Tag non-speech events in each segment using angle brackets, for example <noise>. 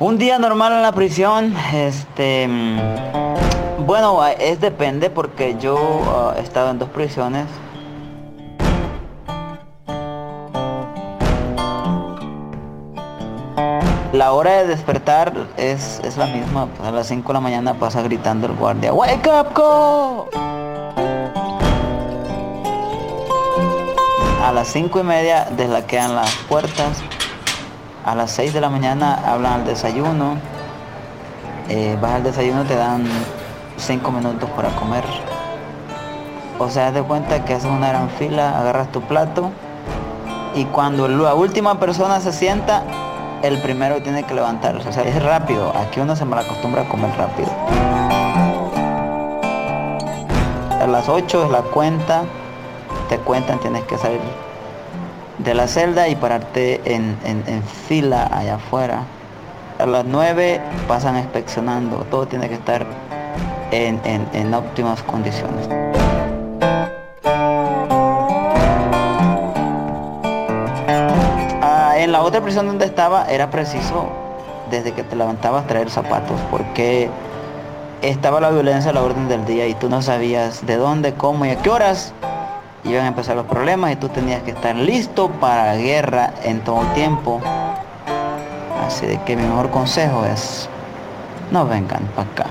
Un día normal en la prisión, este, mm, bueno, es depende porque yo ah, he estado en dos prisiones. La hora de despertar es, es la misma, pues a las 5 de la mañana pasa gritando el guardia, ¡Wake up, go! A las 5 y media deslaquean las puertas a las 6 de la mañana hablan al desayuno. Eh, vas al desayuno, te dan 5 minutos para comer. O sea, haz de cuenta que haces una gran fila, agarras tu plato y cuando la última persona se sienta, el primero tiene que levantarse. O sea, es rápido. Aquí uno se acostumbra a comer rápido. A las 8 es la cuenta. Te cuentan, tienes que salir de la celda y pararte en, fila allá afuera. A las 9 pasan inspeccionando, todo tiene que estar en, óptimas condiciones. Ah, en la otra prisión donde estaba era preciso desde que te levantabas traer zapatos porque estaba la violencia a la orden del día y tú no sabías de dónde, cómo y a qué horas iban a empezar los problemas y tú tenías que estar listo para la guerra en todo tiempo. Así que mi mejor consejo es, no vengan para acá.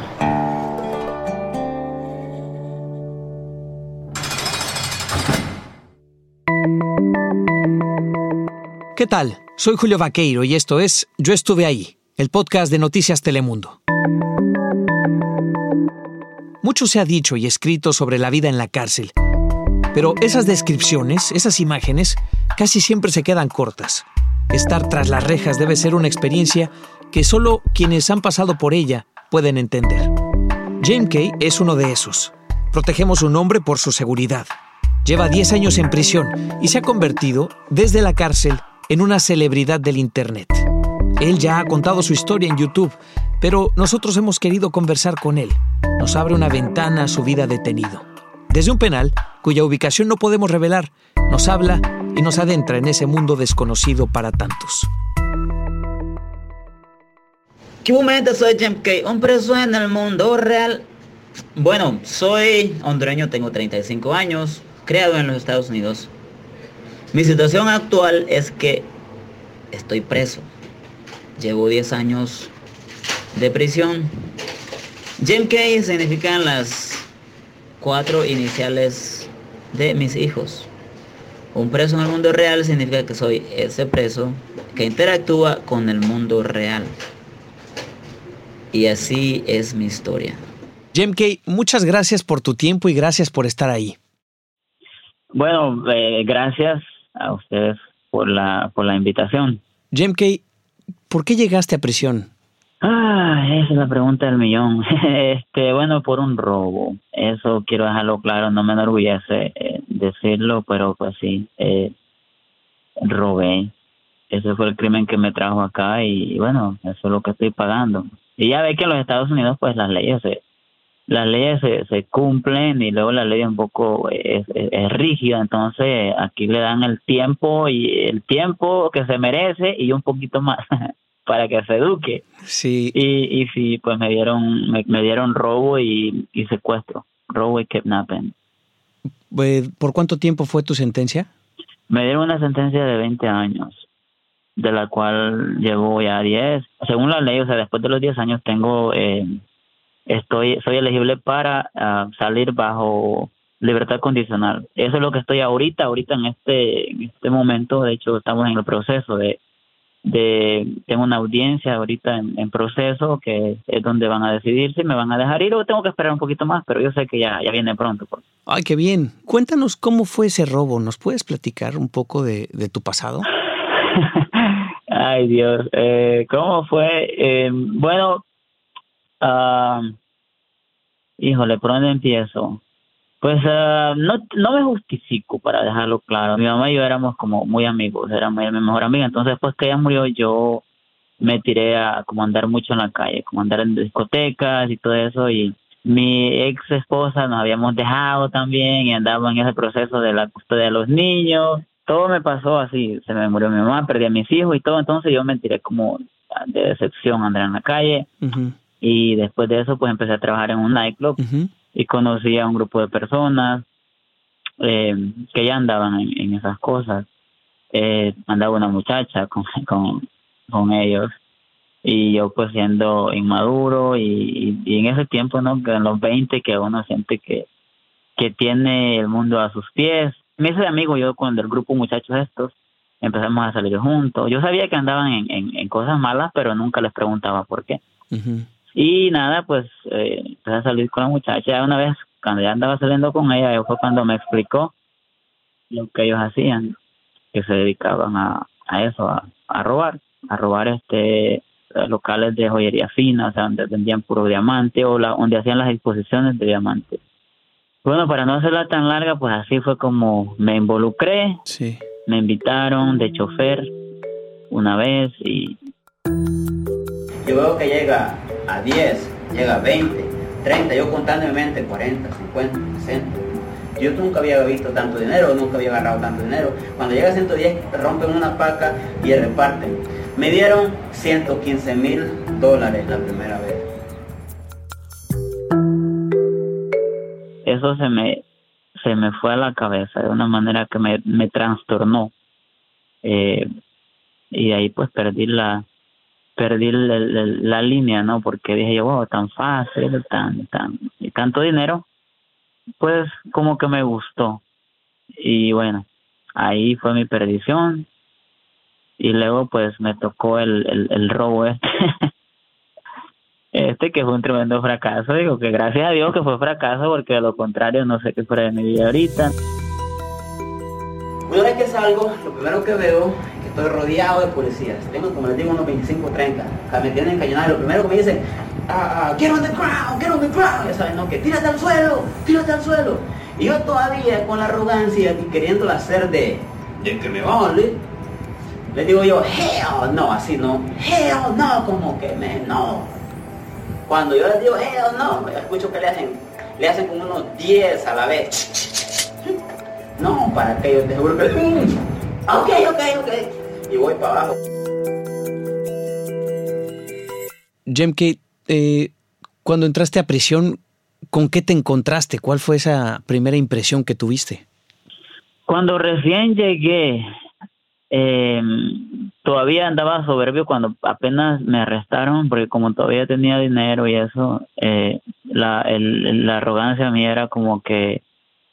¿Qué tal? Soy Julio Vaqueiro y esto es Yo estuve ahí, el podcast de Noticias Telemundo. Mucho se ha dicho y escrito sobre la vida en la cárcel pero esas descripciones, esas imágenes, casi siempre se quedan cortas. Estar tras las rejas debe ser una experiencia que solo quienes han pasado por ella pueden entender. James Kay es uno de esos. Protegemos su nombre por su seguridad. Lleva 10 años en prisión y se ha convertido, desde la cárcel, en una celebridad del Internet. Él ya ha contado su historia en YouTube, pero nosotros hemos querido conversar con él. Nos abre una ventana a su vida detenido. Desde un penal, cuya ubicación no podemos revelar, nos habla y nos adentra en ese mundo desconocido para tantos. ¿Qué momento soy James Kay? Un preso en el mundo real. Bueno, soy hondureño, tengo 35 años, creado en los Estados Unidos. Mi situación actual es que estoy preso. Llevo 10 años de prisión. James Kay significan las cuatro iniciales de mis hijos. Un preso en el mundo real significa que soy ese preso que interactúa con el mundo real. Y así es mi historia. Jim Kay, muchas gracias por tu tiempo y gracias por estar ahí. Bueno, eh, gracias a ustedes por la, por la invitación. Jim Kay, ¿por qué llegaste a prisión? Ah, esa es la pregunta del millón. <laughs> Este, bueno, por un robo. Eso quiero dejarlo claro. No me enorgullece eh, decirlo, pero pues sí, eh, robé. Ese fue el crimen que me trajo acá y, bueno, eso es lo que estoy pagando. Y ya ve que en los Estados Unidos, pues las leyes se, las leyes se, se cumplen y luego la ley es un poco es, es, rígida, entonces aquí le dan el tiempo y el tiempo que se merece y un poquito más. <laughs> para que se eduque. Sí. Y, y sí, pues me dieron, me, dieron robo y, secuestro, robo y kidnapping. Pues, ¿Por cuánto tiempo fue tu sentencia? Me dieron una sentencia de 20 años, de la cual llevo ya 10. Según la ley, o sea, después de los 10 años tengo, eh, estoy, soy elegible para ah, salir bajo libertad condicional. Eso es lo que estoy ahorita, ahorita en este, en este momento, de hecho estamos en el proceso de de tengo una audiencia ahorita en, proceso que es donde van a decidir si me van a dejar ir o tengo que esperar un poquito más, pero yo sé que ya, ya viene pronto. Pues. Ay, qué bien. Cuéntanos cómo fue ese robo. ¿Nos puedes platicar un poco de, tu pasado? <laughs> Ay, Dios. Eh, ¿Cómo fue? Eh, bueno, uh, híjole, ¿por dónde empiezo? Pues uh, no, no me justifico, para dejarlo claro. Mi mamá y yo éramos como muy amigos, era mi mejor amiga. Entonces, después que ella murió, yo me tiré a como andar mucho en la calle, como andar en discotecas y todo eso. Y mi ex esposa nos habíamos dejado también y andábamos en ese proceso de la custodia de los niños. Todo me pasó así, se me murió mi mamá, perdí a mis hijos y todo. Entonces, yo me tiré como de decepción andar en la calle. Y después de eso, pues empecé a trabajar en un nightclub y conocí a un grupo de personas eh, que ya andaban en, esas cosas. Eh, andaba una muchacha con, <laughs> con, con ellos y yo pues siendo inmaduro y, y, en ese tiempo, ¿no? En los 20 que uno siente que, que tiene el mundo a sus pies. Me hice amigo yo con el grupo muchachos estos, empezamos a salir juntos. Yo sabía que andaban en, en, cosas malas, pero nunca les preguntaba por qué. Y nada, pues eh, empecé a salir con la muchacha. Una vez, cuando ya andaba saliendo con ella, fue cuando me explicó lo que ellos hacían, que se dedicaban a, a eso, a, a robar, a robar este locales de joyería fina, o sea, donde vendían puro diamante o la, donde hacían las exposiciones de diamante. Bueno, para no hacerla tan larga, pues así fue como me involucré. Sí. Me invitaron de chofer una vez y... Yo veo que llega a 10, llega a 20, 30, yo contando en mi mente 40, 50, 60. Yo nunca había visto tanto dinero, nunca había agarrado tanto dinero. Cuando llega a 110, rompen una paca y reparten. Me dieron 115 mil dólares la primera vez. Eso se me, se me fue a la cabeza de una manera que me, me trastornó. Eh, y ahí pues perdí la perdí la, línea, ¿no? Porque dije yo, wow, tan fácil, tan, tan, y tanto dinero, pues como que me gustó. Y bueno, ahí fue mi perdición y luego pues me tocó el, el, robo este. <laughs> este que fue un tremendo fracaso, digo que gracias a Dios que fue fracaso porque de lo contrario no sé qué fuera de mi vida ahorita. Una vez que salgo, lo primero que veo estoy rodeado de policías. Tengo, como les digo, unos 25, 30. me tienen encañonado. Lo primero que me dicen, ah, get on the ground, get on the ground. Ya saben, ¿no? Que tírate al suelo, tírate al suelo. Y yo todavía con la arrogancia y queriéndolo hacer de, de que me vale, le digo yo, hell no, así no, hell no, como que me no. Cuando yo les digo hell no, escucho que le hacen, le hacen como unos 10 a la vez. <laughs> No, para que yo te juro que... Ok, ok, ok. Y voy para abajo. Jemke, eh, cuando entraste a prisión, ¿con qué te encontraste? ¿Cuál fue esa primera impresión que tuviste? Cuando recién llegué, eh, todavía andaba soberbio cuando apenas me arrestaron, porque como todavía tenía dinero y eso, eh, la, el, la arrogancia mía era como que,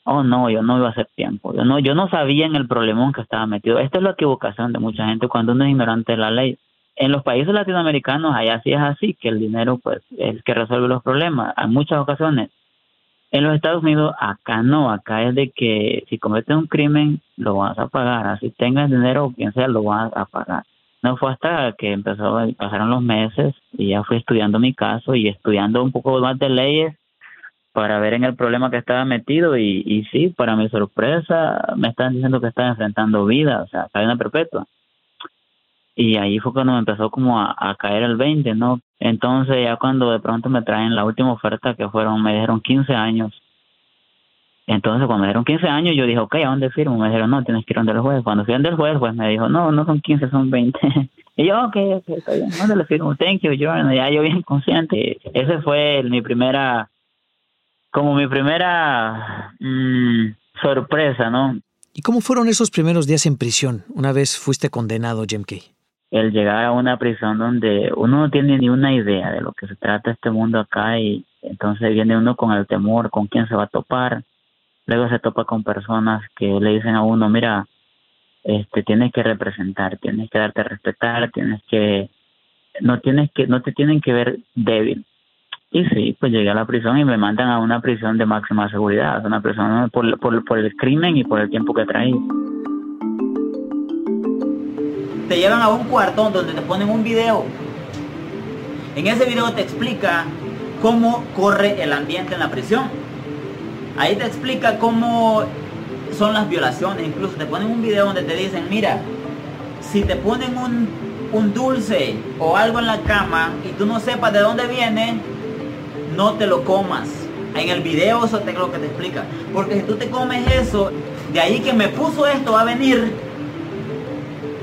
oh no, yo no iba a hacer tiempo, yo no, yo no sabía en el problemón que estaba metido. Esta es la equivocación de mucha gente cuando uno es ignorante de la ley. En los países latinoamericanos allá sí es así, que el dinero pues es el que resuelve los problemas. En muchas ocasiones en los Estados Unidos, acá no, acá es de que si cometes un crimen, lo vas a pagar, así tengas dinero o quien sea, lo vas a pagar. No fue hasta que empezó, pasaron los meses y ya fui estudiando mi caso y estudiando un poco más de leyes para ver en el problema que estaba metido y, y sí, para mi sorpresa, me están diciendo que estaba enfrentando vida, o sea, cadena perpetua. Y ahí fue cuando me empezó como a, a caer el 20, ¿no? Entonces ya cuando de pronto me traen la última oferta que fueron, me dijeron 15 años. Entonces cuando me dieron 15 años yo dije, ok, ¿a dónde firmo? Me dijeron, no, tienes que ir donde el juez. Cuando fui donde el juez, pues me dijo, no, no son 15, son 20. <laughs> y yo, ok, ok, está bien, ¿dónde le firmo? Thank you, Jordan. Ya yo bien consciente. Ese fue mi primera, como mi primera mm, sorpresa, ¿no? ¿Y cómo fueron esos primeros días en prisión una vez fuiste condenado, Jim Kay? el llegar a una prisión donde uno no tiene ni una idea de lo que se trata este mundo acá y entonces viene uno con el temor, con quién se va a topar, luego se topa con personas que le dicen a uno, mira, este tienes que representar, tienes que darte a respetar, tienes que no tienes que no te tienen que ver débil. Y sí, pues llegué a la prisión y me mandan a una prisión de máxima seguridad, una prisión por, por, por el crimen y por el tiempo que traí te llevan a un cuarto donde te ponen un video. En ese video te explica cómo corre el ambiente en la prisión. Ahí te explica cómo son las violaciones. Incluso te ponen un video donde te dicen, mira, si te ponen un, un dulce o algo en la cama y tú no sepas de dónde viene, no te lo comas. En el video eso es lo que te explica. Porque si tú te comes eso, de ahí que me puso esto va a venir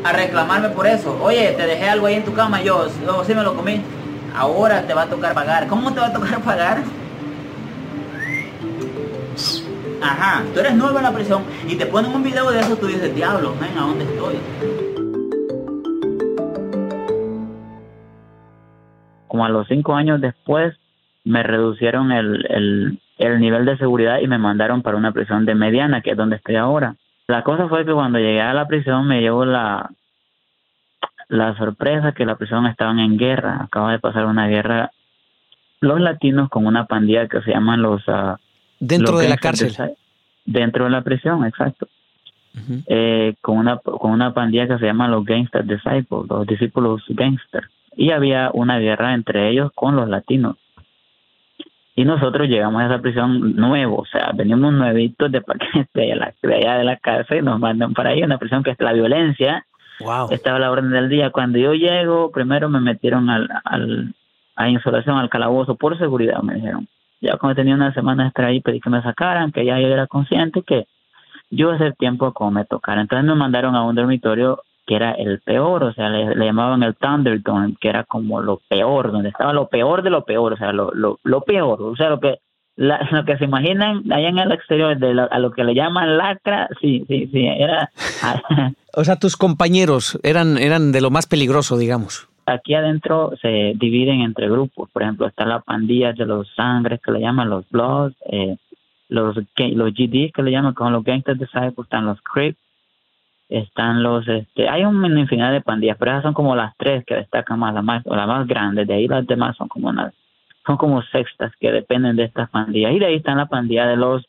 a reclamarme por eso. Oye, te dejé algo ahí en tu cama, yo, yo sí me lo comí. Ahora te va a tocar pagar. ¿Cómo te va a tocar <laughs> pagar? Ajá, tú eres nuevo en la prisión y te ponen un video de eso, tú dices, diablo, ven, ¿a dónde estoy? Como a los cinco años después, me reducieron el, el, el nivel de seguridad y me mandaron para una prisión de mediana, que es donde estoy ahora. La cosa fue que cuando llegué a la prisión me llevó la, la sorpresa que la prisión estaban en guerra. Acaba de pasar una guerra los latinos con una pandilla que se llaman los... Uh, dentro de la cárcel. dentro de la prisión, exacto. eh, con una con una pandilla que se llama los Gangster Disciples, los discípulos gangster. Y había una guerra entre ellos con los latinos. Y nosotros llegamos a esa prisión nuevo, o sea, venimos nuevitos de, <laughs> de, la, de allá de la cárcel y nos mandan para ahí, una prisión que es la violencia. Wow. Estaba la orden del día. Cuando yo llego, primero me metieron al, al, a insolación, al calabozo, por seguridad, me dijeron. Ya cuando tenía una semana extra ahí, pedí que me sacaran, que ya yo era consciente que yo hacer tiempo como me tocara. Entonces me mandaron a un dormitorio que era el peor, o sea, le, le, llamaban el Thunderdome, que era como lo peor, donde estaba lo peor de lo peor, o sea, lo, lo, lo peor, o sea, lo que la, <laughs> lo que se imaginan allá en el exterior de lo, a lo que le llaman lacra, sí, sí, sí, era... <laughs> o sea, tus compañeros eran, eran de lo más peligroso, digamos. Aquí adentro se dividen entre grupos, por ejemplo, está la pandilla de los sangres que le llaman los Bloods, eh, los, los GDs que le llaman como los Gangster Disciples, están los Crips, están los este hay una infinidad de pandillas pero esas son como las tres que destacan más la más o la más grande de ahí las demás son como son como sextas que dependen de estas pandillas y de ahí están la pandilla de los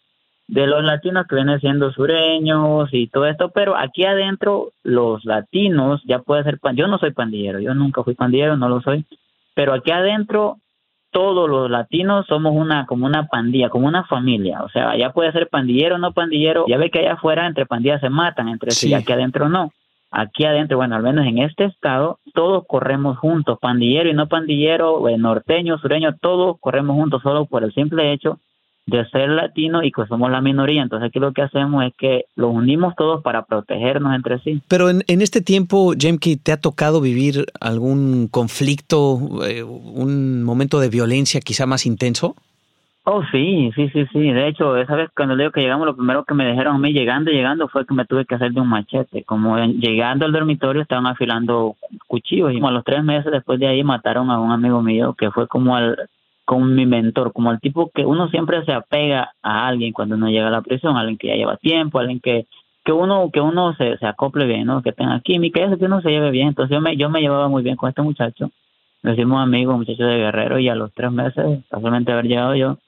de los latinos que vienen siendo sureños y todo esto pero aquí adentro los latinos ya puede ser yo no soy pandillero yo nunca fui pandillero no lo soy pero aquí adentro todos los latinos somos una como una pandilla, como una familia. O sea, ya puede ser pandillero o no pandillero. Ya ve que allá afuera entre pandillas se matan entre sí, y aquí adentro no. Aquí adentro, bueno, al menos en este estado, todos corremos juntos, pandillero y no pandillero, norteño, sureño, todos corremos juntos solo por el simple hecho de ser latino y que somos la minoría. Entonces aquí lo que hacemos es que los unimos todos para protegernos entre sí. Pero en, en este tiempo, Jemke, ¿te ha tocado vivir algún conflicto, eh, un momento de violencia quizá más intenso? Oh, sí, sí, sí, sí. De hecho, esa vez cuando le digo que llegamos, lo primero que me dijeron a mí llegando, llegando, fue que me tuve que hacer de un machete. Como llegando al dormitorio estaban afilando cuchillos y como a los tres meses después de ahí mataron a un amigo mío que fue como al como mi mentor, como el tipo que uno siempre se apega a alguien cuando uno llega a la prisión, alguien que ya lleva tiempo, alguien que que uno que uno se, se acople bien, ¿no? Que tenga química, eso que uno se lleve bien. Entonces yo me yo me llevaba muy bien con este muchacho. Nos hicimos amigos, muchacho de guerrero y a los tres meses, casualmente haber llegado yo,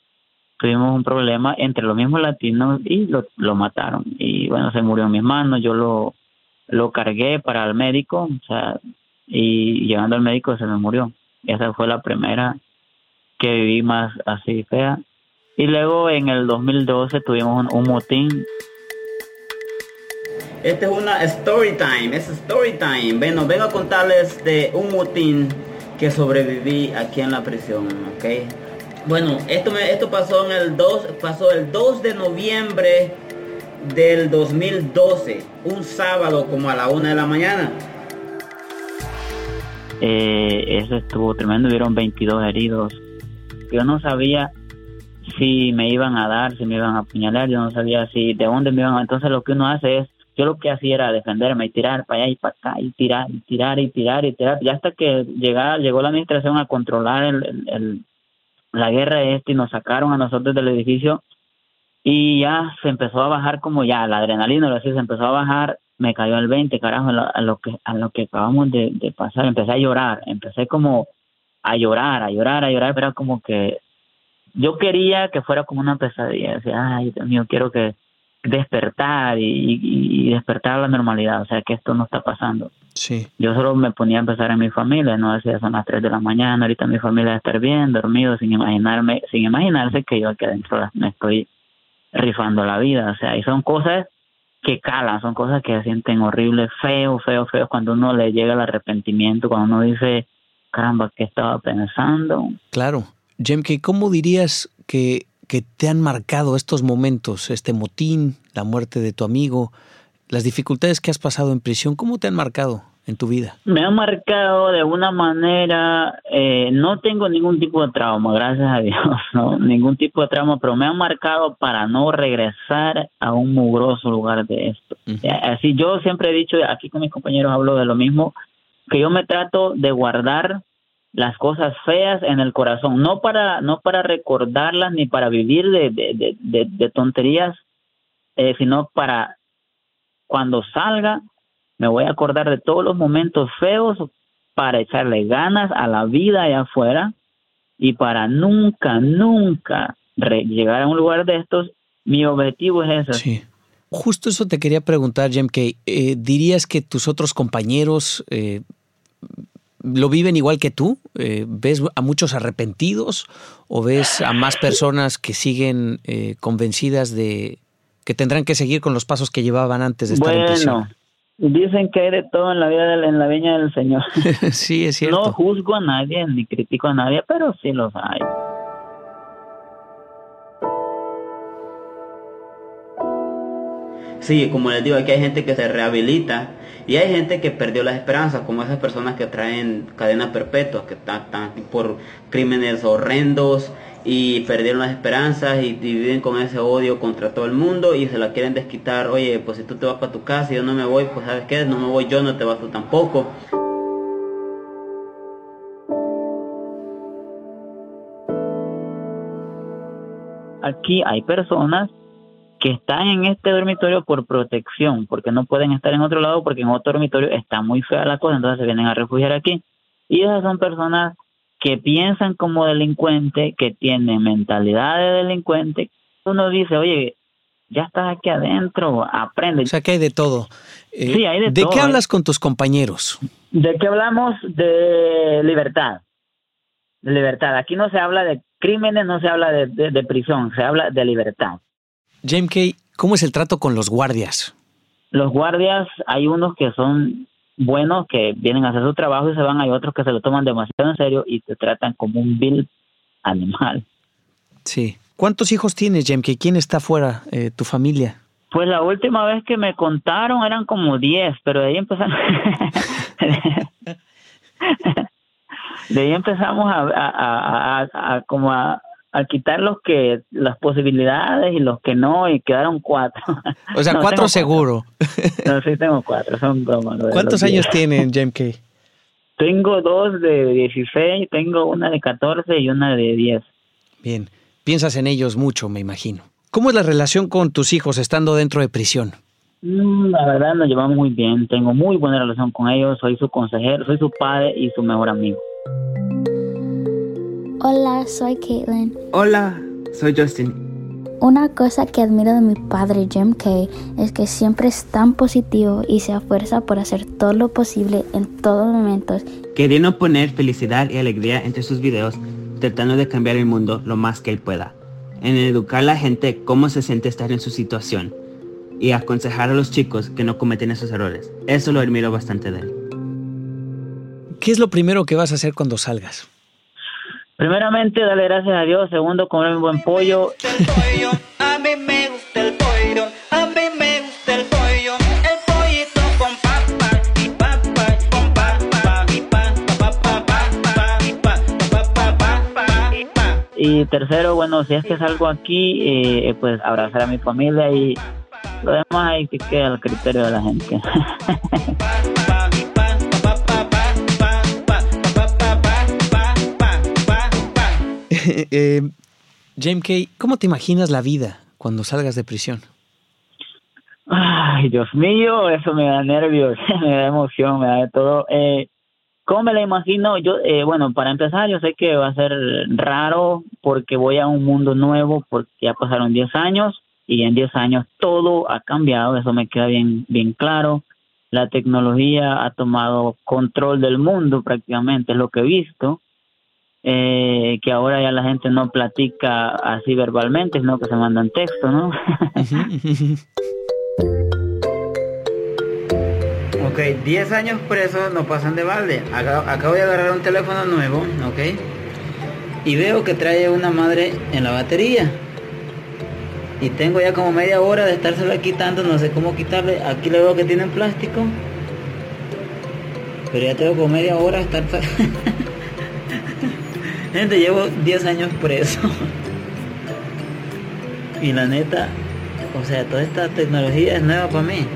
tuvimos un problema entre los mismos latinos y lo, lo mataron. Y bueno, se murió en mis manos, yo lo lo cargué para el médico, o sea, y llegando al médico se me murió. Esa fue la primera que viví más así fea. Y luego en el 2012 tuvimos un, un motín. Esta es una story time, es story time. Bueno, vengo a contarles de un motín que sobreviví aquí en la prisión, ¿ok? Bueno, esto, me, esto pasó, en el 2, pasó el 2 de noviembre del 2012, un sábado como a la 1 de la mañana. Eh, eso estuvo tremendo, hubieron 22 heridos, yo no sabía si me iban a dar, si me iban a apuñalar, yo no sabía si de dónde me iban. A... Entonces lo que uno hace es, yo lo que hacía era defenderme y tirar para allá y para acá y tirar y tirar y tirar y tirar, y hasta que llegaba, llegó la administración a controlar el, el, el, la guerra este y nos sacaron a nosotros del edificio. Y ya se empezó a bajar como ya la adrenalina, lo así, se empezó a bajar, me cayó el 20, carajo, a lo, a lo que a lo que acabamos de, de pasar, empecé a llorar, empecé como a llorar, a llorar, a llorar, pero como que yo quería que fuera como una pesadilla, decía, ay, Dios mío, quiero que despertar y, y, y, despertar a la normalidad, o sea, que esto no está pasando. Sí. Yo solo me ponía a pensar en mi familia, no decía, son las 3 de la mañana, ahorita mi familia va a estar bien, dormido, sin imaginarme, sin imaginarse que yo aquí adentro me estoy rifando la vida, o sea, y son cosas que calan, son cosas que se sienten horribles, feo, feo, feo, cuando uno le llega el arrepentimiento, cuando uno dice, caramba, ¿qué estaba pensando? Claro. Jemke, ¿cómo dirías que, que te han marcado estos momentos, este motín, la muerte de tu amigo, las dificultades que has pasado en prisión, ¿cómo te han marcado en tu vida? Me han marcado de una manera, eh, no tengo ningún tipo de trauma, gracias a Dios, <laughs> no, ningún tipo de trauma, pero me han marcado para no regresar a un mugroso lugar de esto. Eh, así yo siempre he dicho, aquí con mis compañeros hablo de lo mismo, que yo me trato de guardar las cosas feas en el corazón, no para, no para recordarlas ni para vivir de, de, de, tonterías, eh, sino para cuando salga me voy a acordar de todos los momentos feos para echarle ganas a la vida allá afuera y para nunca, nunca llegar a un lugar de estos, mi objetivo es ese. Sí. Justo eso te quería preguntar, Jem, que eh, dirías que tus otros compañeros eh, lo viven igual que tú? Eh, ¿Ves a muchos arrepentidos o ves a más personas que siguen convencidas de que tendrán que seguir con los pasos que llevaban antes de estar en prisión? Dicen que hay de todo en la vida, en la viña del Señor. <laughs> sí, es cierto. No juzgo a nadie ni critico a nadie, pero sí los hay. Sí, como les digo, aquí hay gente que se rehabilita y hay gente que perdió las esperanzas, como esas personas que traen cadena perpetua, que están por crímenes horrendos y perdieron las esperanzas y, viven con ese odio contra todo el mundo y se la quieren desquitar, oye, pues si tú te vas para tu casa y yo no me voy, pues sabes qué, no me voy yo, no te vas tú tampoco. Aquí hay personas que están en este dormitorio por protección, porque no pueden estar en otro lado porque en otro dormitorio está muy fea la cosa, entonces se vienen a refugiar aquí. Y esas son personas que piensan como delincuente, que tienen mentalidad de delincuente. Uno dice, oye, ya estás aquí adentro, aprende. O sea, que hay de todo. Eh, sí, hay de, todo. ¿De qué hablas con tus compañeros? ¿De qué hablamos? De libertad. De libertad. Aquí no se habla de crímenes, no se habla de, de prisión, se habla de libertad. James Kay, ¿cómo es el trato con los guardias? Los guardias, hay unos que son buenos que vienen a hacer su trabajo y se van, hay otros que se lo toman demasiado en serio y te tratan como un vil animal. Sí. ¿Cuántos hijos tienes, Jemke? ¿Quién está fuera, eh, tu familia? Pues la última vez que me contaron eran como 10, pero de ahí empezamos... <laughs> de ahí empezamos a, a, a, a como a, a quitar los que las posibilidades y los que no y quedaron cuatro. O sea, <laughs> cuatro seguro. No, sí tengo cuatro, son como ¿Cuántos años tienen JMK? Tengo dos de 16, tengo una de 14 y una de 10. Bien, piensas en ellos mucho, me imagino. ¿Cómo es la relación con tus hijos estando dentro de prisión? Mm, la verdad nos llevamos muy bien, tengo muy buena relación con ellos, soy su consejero, soy su padre y su mejor amigo. Hola, soy Caitlin. Hola, soy Justin. Una cosa que admiro de mi padre Jim Kay es que siempre es tan positivo y se esfuerza por hacer todo lo posible en todos momentos. Queriendo poner felicidad y alegría entre sus videos, tratando de cambiar el mundo lo más que él pueda. En educar a la gente cómo se siente estar en su situación y aconsejar a los chicos que no cometen esos errores. Eso lo admiro bastante de él. ¿Qué es lo primero que vas a hacer cuando salgas? Primeramente, dale gracias a Dios. Segundo, comer un buen pollo. A mí me gusta el pollo. A mí me gusta el pollo. El pollito con papa y papa con papa y papa y tercero, bueno, si es que salgo aquí, eh, pues abrazar a mi familia y lo demás ahí que queda al criterio de la gente. <laughs> eh, James Kay, ¿cómo te imaginas la vida cuando salgas de prisión? Ay, Dios mío, eso me da nervios, <laughs> me da emoción, me da de todo. Eh, ¿Cómo me la imagino? Yo, eh, bueno, para empezar, yo sé que va a ser raro porque voy a un mundo nuevo, porque ya pasaron 10 años y en 10 años todo ha cambiado, eso me queda bien, bien claro. La tecnología ha tomado control del mundo prácticamente, es lo que he visto eh, que ahora ya la gente no platica así verbalmente, sino que se mandan texto, ¿no? <laughs> ok, 10 años presos no pasan de balde. Acabo, de agarrar un teléfono nuevo, ¿ok? Y veo que trae una madre en la batería. Y tengo ya como media hora de estársela quitando, no sé cómo quitarle. Aquí le veo que tienen plástico. Pero ya tengo como media hora de estar... <laughs> Gente, llevo 10 años preso. y la neta, o sea, toda esta tecnología es nueva para mí.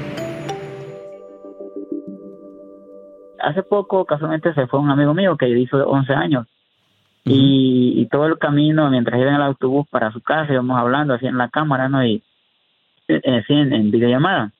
Hace poco, casualmente, se fue un amigo mío que hizo 11 años. y, y, todo el camino, mientras iba en el autobús para su casa, íbamos hablando así en la cámara, ¿no? Y eh, así en, en videollamada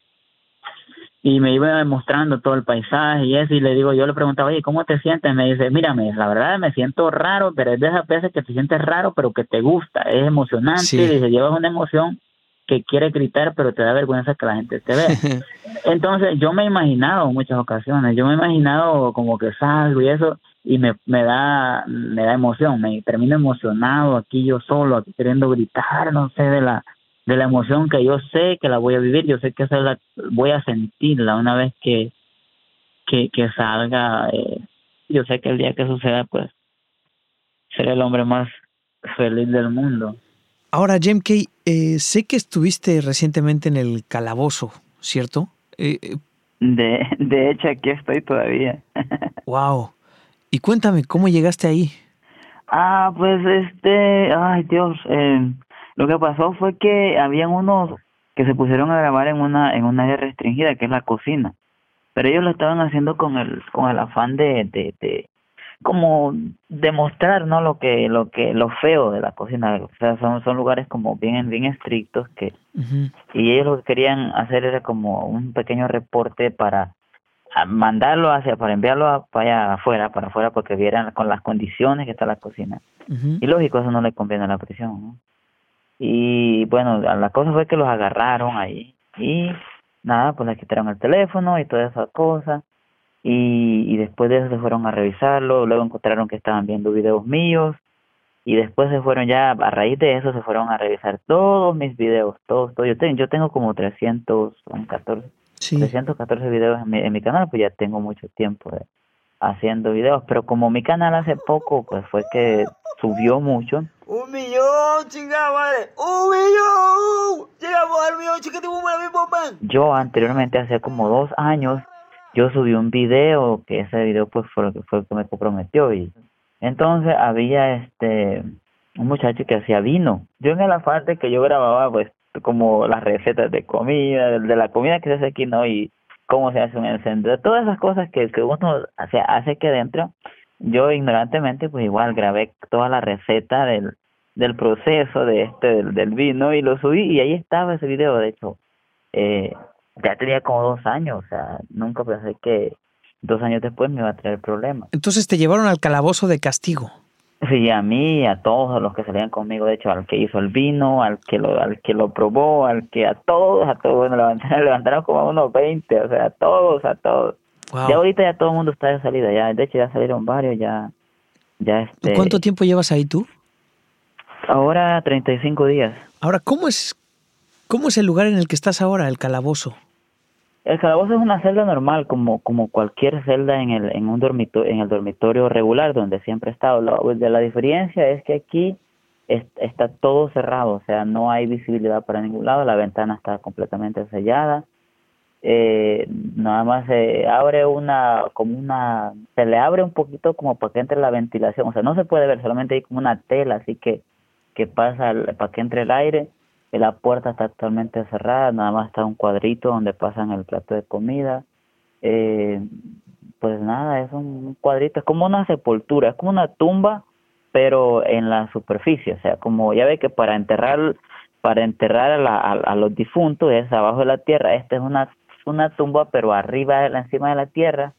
y me iba mostrando todo el paisaje y eso, y le digo, yo le preguntaba, oye, ¿cómo te sientes? Me dice, mírame, la verdad me siento raro, pero es de esas veces que te sientes raro, pero que te gusta, es emocionante, Sí. dice, llevas una emoción que quiere gritar, pero te da vergüenza que la gente te vea. <laughs> Entonces, yo me he imaginado en muchas ocasiones, yo me he imaginado como que salgo y eso, y me, me da me da emoción, me termino emocionado aquí yo solo, aquí queriendo gritar, no sé, de la de la emoción que yo sé que la voy a vivir, yo sé que esa la voy a sentirla una vez que que, que salga, eh, yo sé que el día que suceda, pues seré el hombre más feliz del mundo. Ahora, Jem Kay, eh, sé que estuviste recientemente en el calabozo, ¿cierto? Eh, eh, De, de hecho, aquí estoy todavía. <laughs> wow. Y cuéntame, ¿cómo llegaste ahí? Ah, pues este, ay Dios, eh, lo que pasó fue que habían unos que se pusieron a grabar en una en un área restringida que es la cocina, pero ellos lo estaban haciendo con el con el afán de de, de como demostrar no lo que lo que lo feo de la cocina, o sea son son lugares como bien bien estrictos que y ellos lo que querían hacer era como un pequeño reporte para mandarlo hacia para enviarlo a- para allá afuera para afuera porque vieran con las condiciones que está la cocina. Y lógico eso no le conviene a la prisión ¿no? Y bueno la cosa fue que los agarraron ahí y nada pues les quitaron el teléfono y todas esas cosas y, y después de eso se fueron a revisarlo luego encontraron que estaban viendo videos míos y después se fueron ya a raíz de eso se fueron a revisar todos mis videos todos, todos. yo tengo yo tengo como 314 Sí. 314 videos en mi, en mi canal pues ya tengo mucho tiempo de- haciendo videos pero como mi canal hace poco pues fue que subió mucho Un millón, chingada madre. Un millón. Llegamos al millón, papá. yo anteriormente hace como dos años yo subí un video que ese video pues fue lo que fue el que me comprometió y entonces había este un muchacho que hacía vino yo en la parte que yo grababa pues como las recetas de comida de, de la comida que se hace aquí no y cómo se hace un encendedor todas esas cosas que, que uno hace hace que dentro yo ignorantemente pues igual grabé toda la receta del del proceso de este del, del vino y lo subí y ahí estaba ese video de hecho eh, ya tenía como dos años, o sea, nunca pensé que dos años después me iba a traer problemas. Entonces te llevaron al calabozo de castigo. Sí, a mí, a todos los que salían conmigo, de hecho, al que hizo el vino, al que lo, al que lo probó, al que a todos, a todos, bueno, <laughs> levantaron, levantaron como a unos 20, o sea, a todos, a todos. Wow. Ya ahorita ya todo el mundo está de salida, ya, de hecho ya salieron varios, ya, ya este, ¿Cuánto tiempo llevas ahí tú? ahora 35 días. Ahora, ¿cómo es, ¿cómo es el lugar en el que estás ahora, el calabozo? El calabozo es una celda normal, como como cualquier celda en el en un dormitorio en el dormitorio regular donde siempre he estado. Lo, de la diferencia es que aquí es- está todo cerrado, o sea, no hay visibilidad para ningún lado, la ventana está completamente sellada. Eh, nada más se abre una como una se le abre un poquito como para que entre la ventilación, o sea, no se puede ver, solamente hay como una tela así que que pasa para que entre el aire la puerta está totalmente cerrada, nada más está un cuadrito donde pasan el plato de comida. Eh, pues nada, es un cuadrito, es como una sepultura, es como una tumba, pero en la superficie, o sea, como ya ve que para enterrar para enterrar a, la- a- los difuntos es abajo de la tierra, esta es una una tumba pero arriba, encima de la tierra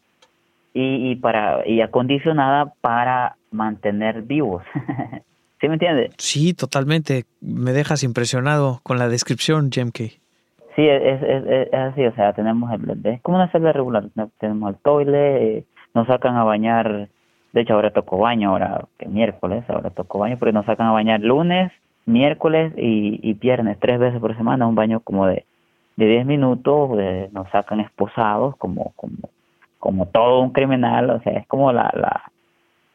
y, y para y acondicionada para mantener vivos. <laughs> ¿Sí me entiendes? Sí, totalmente. Me dejas impresionado con la descripción, Jem Kay. Sí, es, es, es, así, o sea, tenemos el, es como una celda regular, tenemos el toile, eh, nos sacan a bañar, de hecho ahora tocó baño, ahora que miércoles, ahora tocó baño, porque nos sacan a bañar lunes, miércoles y, y viernes, tres veces por semana, un baño como de, de 10 minutos, nos sacan esposados como, como, como todo un criminal, o sea, es como la, la,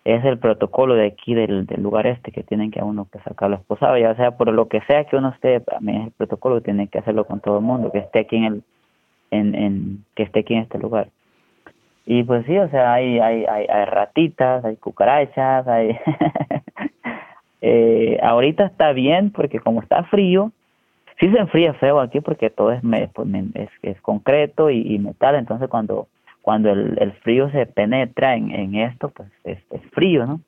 es el protocolo de aquí del, del lugar este que tienen que a uno que sacarlo esposado, ya sea por lo que sea que uno esté, a mí es el protocolo, tiene que hacerlo con todo el mundo, que esté aquí en el, en, en, que esté aquí en este lugar. Y pues sí, o sea, hay, hay, hay, hay ratitas, hay cucarachas, hay... <laughs> eh, ahorita está bien porque como está frío, sí se enfría feo aquí porque todo es, me- pues, es, es concreto y, y metal, entonces cuando cuando el, el frío se penetra en, en esto, pues es, frío, ¿no?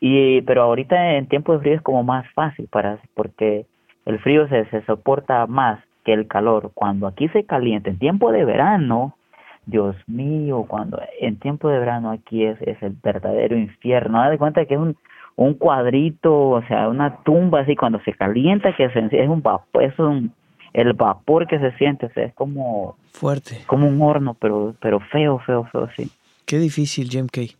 Y pero ahorita en tiempo de frío es como más fácil para porque el frío se, se soporta más que el calor. Cuando aquí se calienta en tiempo de verano, Dios mío, cuando en tiempo de verano aquí es, es el verdadero infierno. Haz de cuenta que es un, un cuadrito, o sea, una tumba así, cuando se calienta, que se, es un vapor, es un, el vapor que se siente, o sea, es como, Fuerte. como un horno, pero, pero feo, feo, feo, sí. Qué difícil, Jim Kay.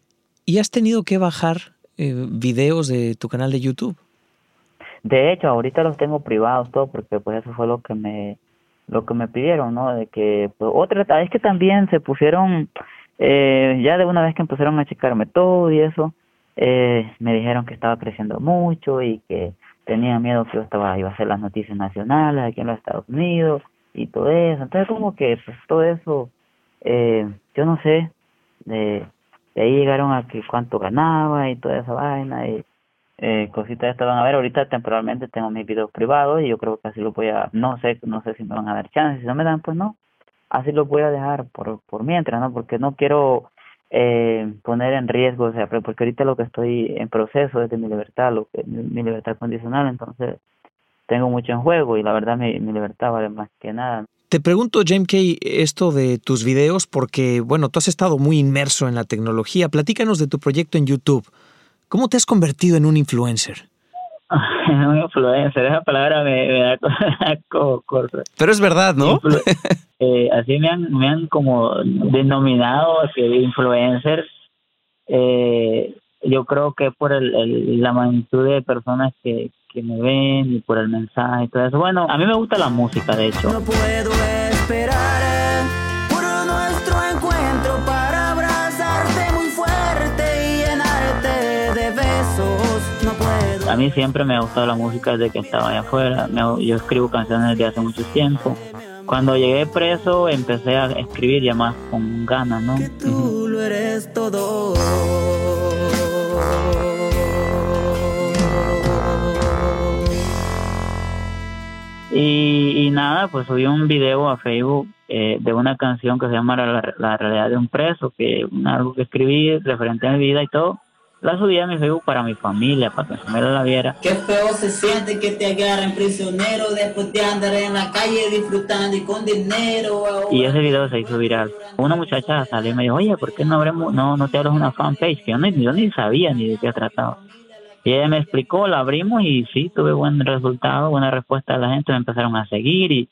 ¿Y has tenido que bajar eh, videos de tu canal de YouTube? De hecho, ahorita los tengo privados todo porque pues eso fue lo que me lo que me pidieron, ¿no? De que pues, otra es que también se pusieron eh, ya de una vez que empezaron a checarme todo y eso eh, me dijeron que estaba creciendo mucho y que tenía miedo que estaba iba a hacer las noticias nacionales aquí en los Estados Unidos y todo eso. Entonces como que pues todo eso eh, yo no sé de, de ahí llegaron a que cuánto ganaba y toda esa vaina y eh, cositas estas van a ver. Ahorita temporalmente tengo mis videos privados y yo creo que así lo voy a, no sé, no sé si me van a dar chance, si no me dan, pues no. Así lo voy a dejar por, por mientras, ¿no? Porque no quiero eh, poner en riesgo, o sea, porque ahorita lo que estoy en proceso es de mi libertad, lo mi libertad condicional, entonces tengo mucho en juego y la verdad mi, mi libertad vale más que nada. Te pregunto, James Kay, esto de tus videos porque, bueno, tú has estado muy inmerso en la tecnología. Platícanos de tu proyecto en YouTube. ¿Cómo te has convertido en un influencer? <laughs> un influencer, esa palabra me, me da co- cosa. Pero es verdad, ¿no? Influ- <laughs> eh, así me han, me han como denominado que influencer. Eh, yo creo que por el, el- la magnitud de personas que, que me ven y por el mensaje y todo eso. Bueno, a mí me gusta la música, de hecho. No puedo mí siempre me ha gustado la música desde que estaba allá afuera. Me- yo escribo canciones desde hace mucho tiempo. Cuando llegué preso empecé a escribir ya más con ganas, ¿no? Que tú lo eres todo. Y, y nada, pues subí un video a Facebook eh, de una canción que se llama La, la realidad de un preso, que algo que escribí referente a mi vida y todo. La subí a mi Facebook para mi familia, para que mi familia la viera. Qué feo se siente que te agarren prisionero después de andar en la calle disfrutando y con dinero. Y ese video se hizo viral. Una muchacha salió y me dijo, oye, ¿por qué no abremos, no, no te abres una fanpage? Que yo ni, yo ni sabía ni de qué trataba. Y ella me explicó, la abrimos y sí, tuve buen resultado, buena respuesta de la gente, me empezaron a seguir y,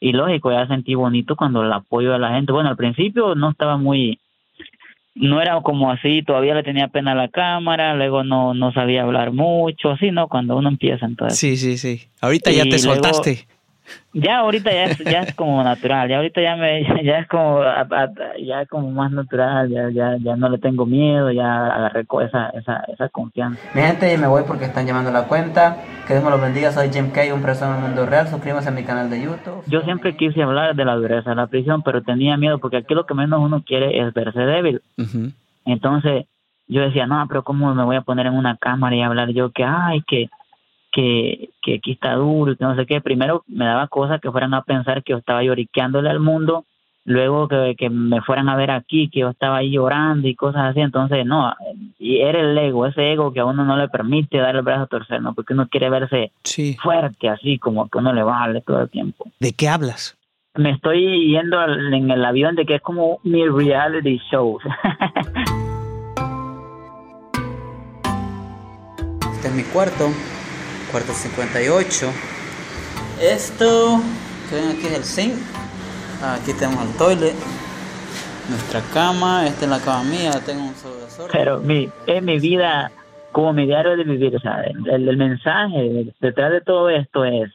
y lógico, ya sentí bonito cuando el apoyo de la gente. Bueno, al principio no estaba muy, no era como así, todavía le tenía pena a la cámara, luego no, no sabía hablar mucho, así, ¿no? Cuando uno empieza entonces. Sí, sí, sí. Ahorita ya te luego- soltaste. Ya ahorita ya es, ya es como natural, ya ahorita ya me <laughs> ya es como ya es como más natural, ya ya ya no le tengo miedo, ya agarré esa esa esa confianza. Mi gente, me voy porque están llamando la cuenta. Que Dios me los bendiga. Soy Jim Kay, un preso en el mundo real. Suscríbanse a mi canal de YouTube. Yo siempre quise hablar de la dureza de la prisión, pero tenía miedo porque aquí lo que menos uno quiere es verse débil. Entonces yo decía, no, pero ¿cómo me voy a poner en una cámara y hablar yo que, ay, que, que, que aquí está duro que no sé qué? Primero me daba cosas que fueran a pensar que yo estaba lloriqueándole al mundo, luego que, que me fueran a ver aquí, que yo estaba ahí llorando y cosas así. Entonces, no, y era el ego, ese ego que a uno no le permite dar el brazo a torcer, ¿no? Porque uno quiere verse Sí. fuerte, así como que uno le vale todo el tiempo ¿De qué hablas? me estoy yendo al- en el avión de que es como mi reality show. Este es mi cuarto. Cuarto 58. Esto, que ven aquí es el zinc. Aquí tenemos el toilet. Nuestra cama. Esta es la cama mía. Tengo un sobresorte. Pero mi, es mi vida como mi diario de vivir. O sea, el, el mensaje detrás de todo esto es,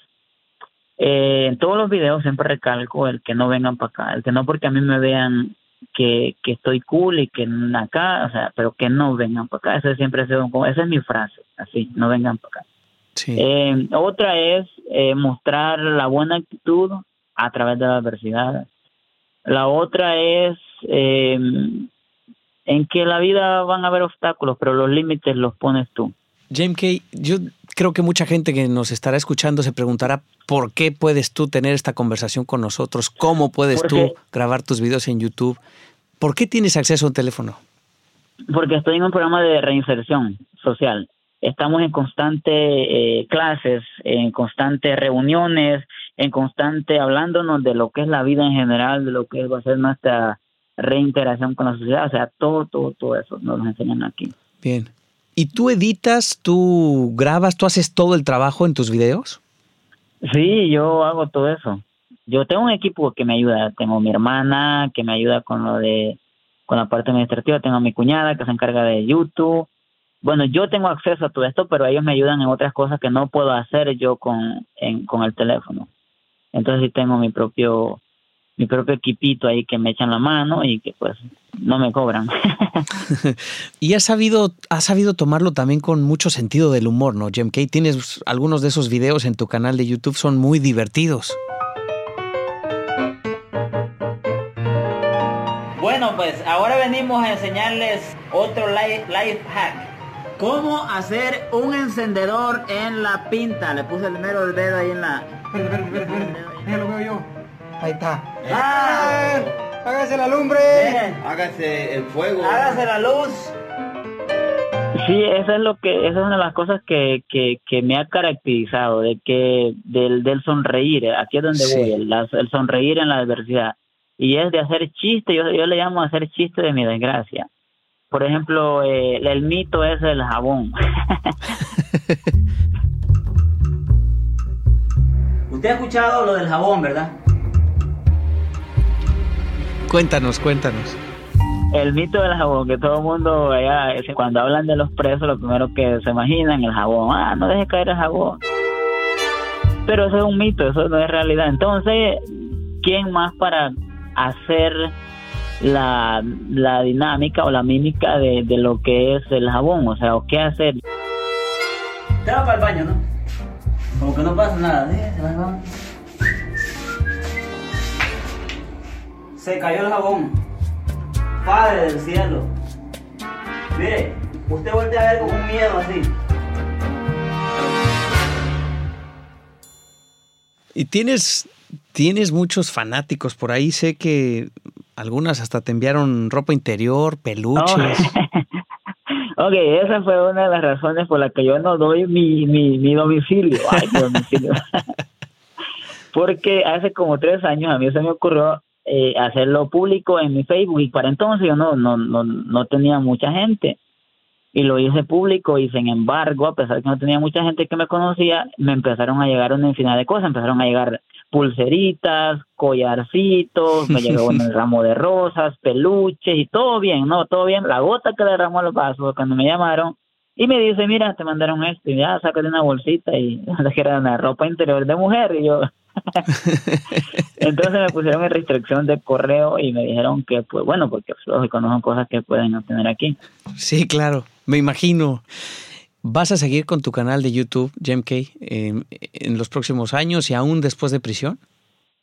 eh, en todos los videos siempre recalco el que no vengan para acá, el que no porque a mí me vean que, que estoy cool y que acá, o sea, pero que no vengan para acá. Esa siempre ha sido, esa es mi frase, así, no vengan para acá. Sí. Eh, otra es eh, mostrar la buena actitud a través de la adversidad. La otra es eh, en que la vida van a haber obstáculos, pero los límites los pones tú. James Kay, yo creo que mucha gente que nos estará escuchando se preguntará por qué puedes tú tener esta conversación con nosotros, cómo puedes Porque- tú grabar tus videos en YouTube, por qué tienes acceso a un teléfono. Porque estoy en un programa de reinserción social. Estamos en constante eh, clases, en constante reuniones, en constante hablándonos de lo que es la vida en general, de lo que va a ser nuestra reintegración con la sociedad. O sea, todo, todo, todo eso nos lo enseñan aquí. Bien. ¿Y tú editas, tú grabas, tú haces todo el trabajo en tus videos? Sí, yo hago todo eso. Yo tengo un equipo que me ayuda. Tengo mi hermana que me ayuda con lo de, con la parte administrativa. Tengo a mi cuñada que se encarga de YouTube. Bueno, yo tengo acceso a todo esto, pero ellos me ayudan en otras cosas que no puedo hacer yo con, en, con el teléfono. Entonces sí tengo mi propio, mi propio equipito ahí que me echan la mano y que pues no me cobran. <laughs> Y has sabido, has sabido tomarlo también con mucho sentido del humor, ¿no, Jem Kay? Tienes algunos de esos videos en tu canal de YouTube, son muy divertidos. Bueno, pues ahora venimos a enseñarles otro life, life hack. ¿Cómo hacer un encendedor en la pinta? Le puse el mero dedo ahí en la... lo veo yo. Ahí está. ¡Ah! ¡Hágase la lumbre! Hágase el fuego. hágase la luz. Sí, eso es lo que, esa es una de las cosas que, que, que me ha caracterizado, de que del, del sonreír, aquí es donde Sí. voy, el, la- el sonreír en la adversidad. Y es de hacer chiste, yo, yo le llamo hacer chiste de mi desgracia. Por ejemplo, eh, el mito es el jabón. <laughs> Usted ha escuchado lo del jabón, ¿verdad? Cuéntanos, cuéntanos. el mito del jabón, que todo el mundo, allá, cuando hablan de los presos, lo primero que se imaginan el jabón. Ah, no deje caer el jabón. Pero eso es un mito, eso no es realidad. Entonces, ¿quién más para hacer la, la dinámica o la mímica de, de lo que es el jabón? O sea, ¿o ¿qué hacer? Te va para el baño, ¿no? Como que no pasa nada. ¿eh? Se va. Se cayó el jabón. Padre del cielo. Mire, usted voltea a ver con un miedo así. Y tienes, tienes muchos fanáticos por ahí. Sé que algunas hasta te enviaron ropa interior, peluches. <laughs> ok, esa fue una de las razones por las que yo no doy mi, mi, mi domicilio. Ay, mi domicilio. <laughs> Porque hace como tres años a mí se me ocurrió eh, hacerlo público en mi Facebook y para entonces yo no, no, no, no tenía mucha gente. Y lo hice público y sin embargo, a pesar de que no tenía mucha gente que me conocía, me empezaron a llegar una infinidad de cosas. Empezaron a llegar pulseritas, collarcitos, me llegó <laughs> un ramo de rosas, peluches y todo bien, ¿no? Todo bien. La gota que derramó los vasos cuando me llamaron y me dice, mira, te mandaron esto y ya, sácate una bolsita y que <laughs> era una ropa interior de mujer y yo... <laughs> Entonces me pusieron en restricción de correo y me dijeron que, pues bueno, porque lógico, no son cosas que pueden obtener aquí. Sí, claro, me imagino. ¿Vas a seguir con tu canal de YouTube, Jem Kay, en, en los próximos años y aún después de prisión?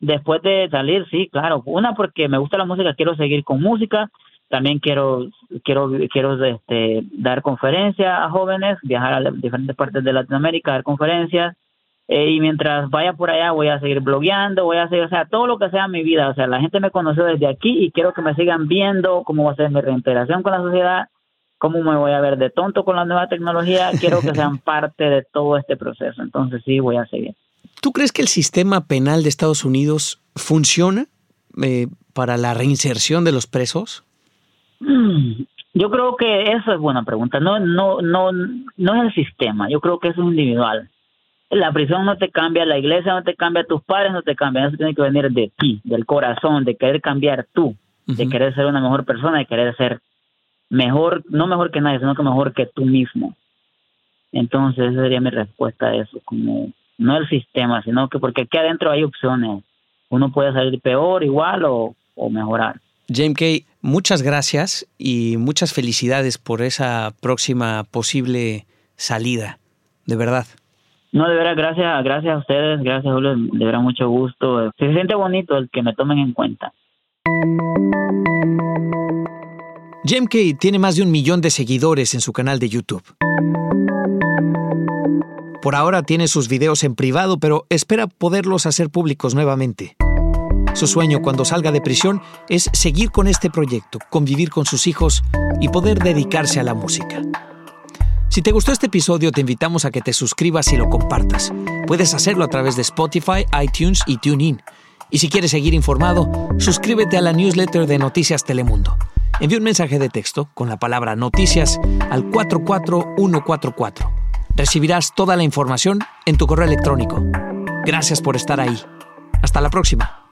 Después de salir, sí, claro. Una porque me gusta la música, quiero seguir con música. También quiero quiero quiero este, dar conferencias a jóvenes, viajar a diferentes partes de Latinoamérica, dar conferencias. Eh, y mientras vaya por allá voy a seguir blogueando, voy a seguir, o sea, todo lo que sea mi vida. O sea, la gente me conoció desde aquí y quiero que me sigan viendo cómo va a ser mi reintegración con la sociedad, cómo me voy a ver de tonto con la nueva tecnología. Quiero que sean <laughs> parte de todo este proceso. Entonces sí, voy a seguir. ¿Tú crees que el sistema penal de Estados Unidos funciona eh, para la reinserción de los presos? Mm, Yo creo que eso es buena pregunta. No, no, no, no es el sistema. Yo creo que eso es individual. La prisión no te cambia, la iglesia no te cambia, tus padres no te cambian. Eso tiene que venir de ti, del corazón, de querer cambiar tú, de querer ser una mejor persona, de querer ser mejor, no mejor que nadie, sino que mejor que tú mismo. Entonces, esa sería mi respuesta a eso, como no el sistema, sino que porque aquí adentro hay opciones. Uno puede salir peor, igual o, o mejorar. James Kay, muchas gracias y muchas felicidades por esa próxima posible salida, de verdad. No, de verdad, gracias, gracias a ustedes, gracias Julio, de verdad mucho gusto. Se siente bonito el que me tomen en cuenta. Jem Kay tiene más de un millón de seguidores en su canal de YouTube. Por ahora tiene sus videos en privado, pero espera poderlos hacer públicos nuevamente. Su sueño cuando salga de prisión es seguir con este proyecto, convivir con sus hijos y poder dedicarse a la música. Si te gustó este episodio, te invitamos a que te suscribas y lo compartas. Puedes hacerlo a través de Spotify, iTunes y TuneIn. Y si quieres seguir informado, suscríbete a la newsletter de Noticias Telemundo. Envía un mensaje de texto con la palabra noticias al 44144. Recibirás toda la información en tu correo electrónico. Gracias por estar ahí. Hasta la próxima.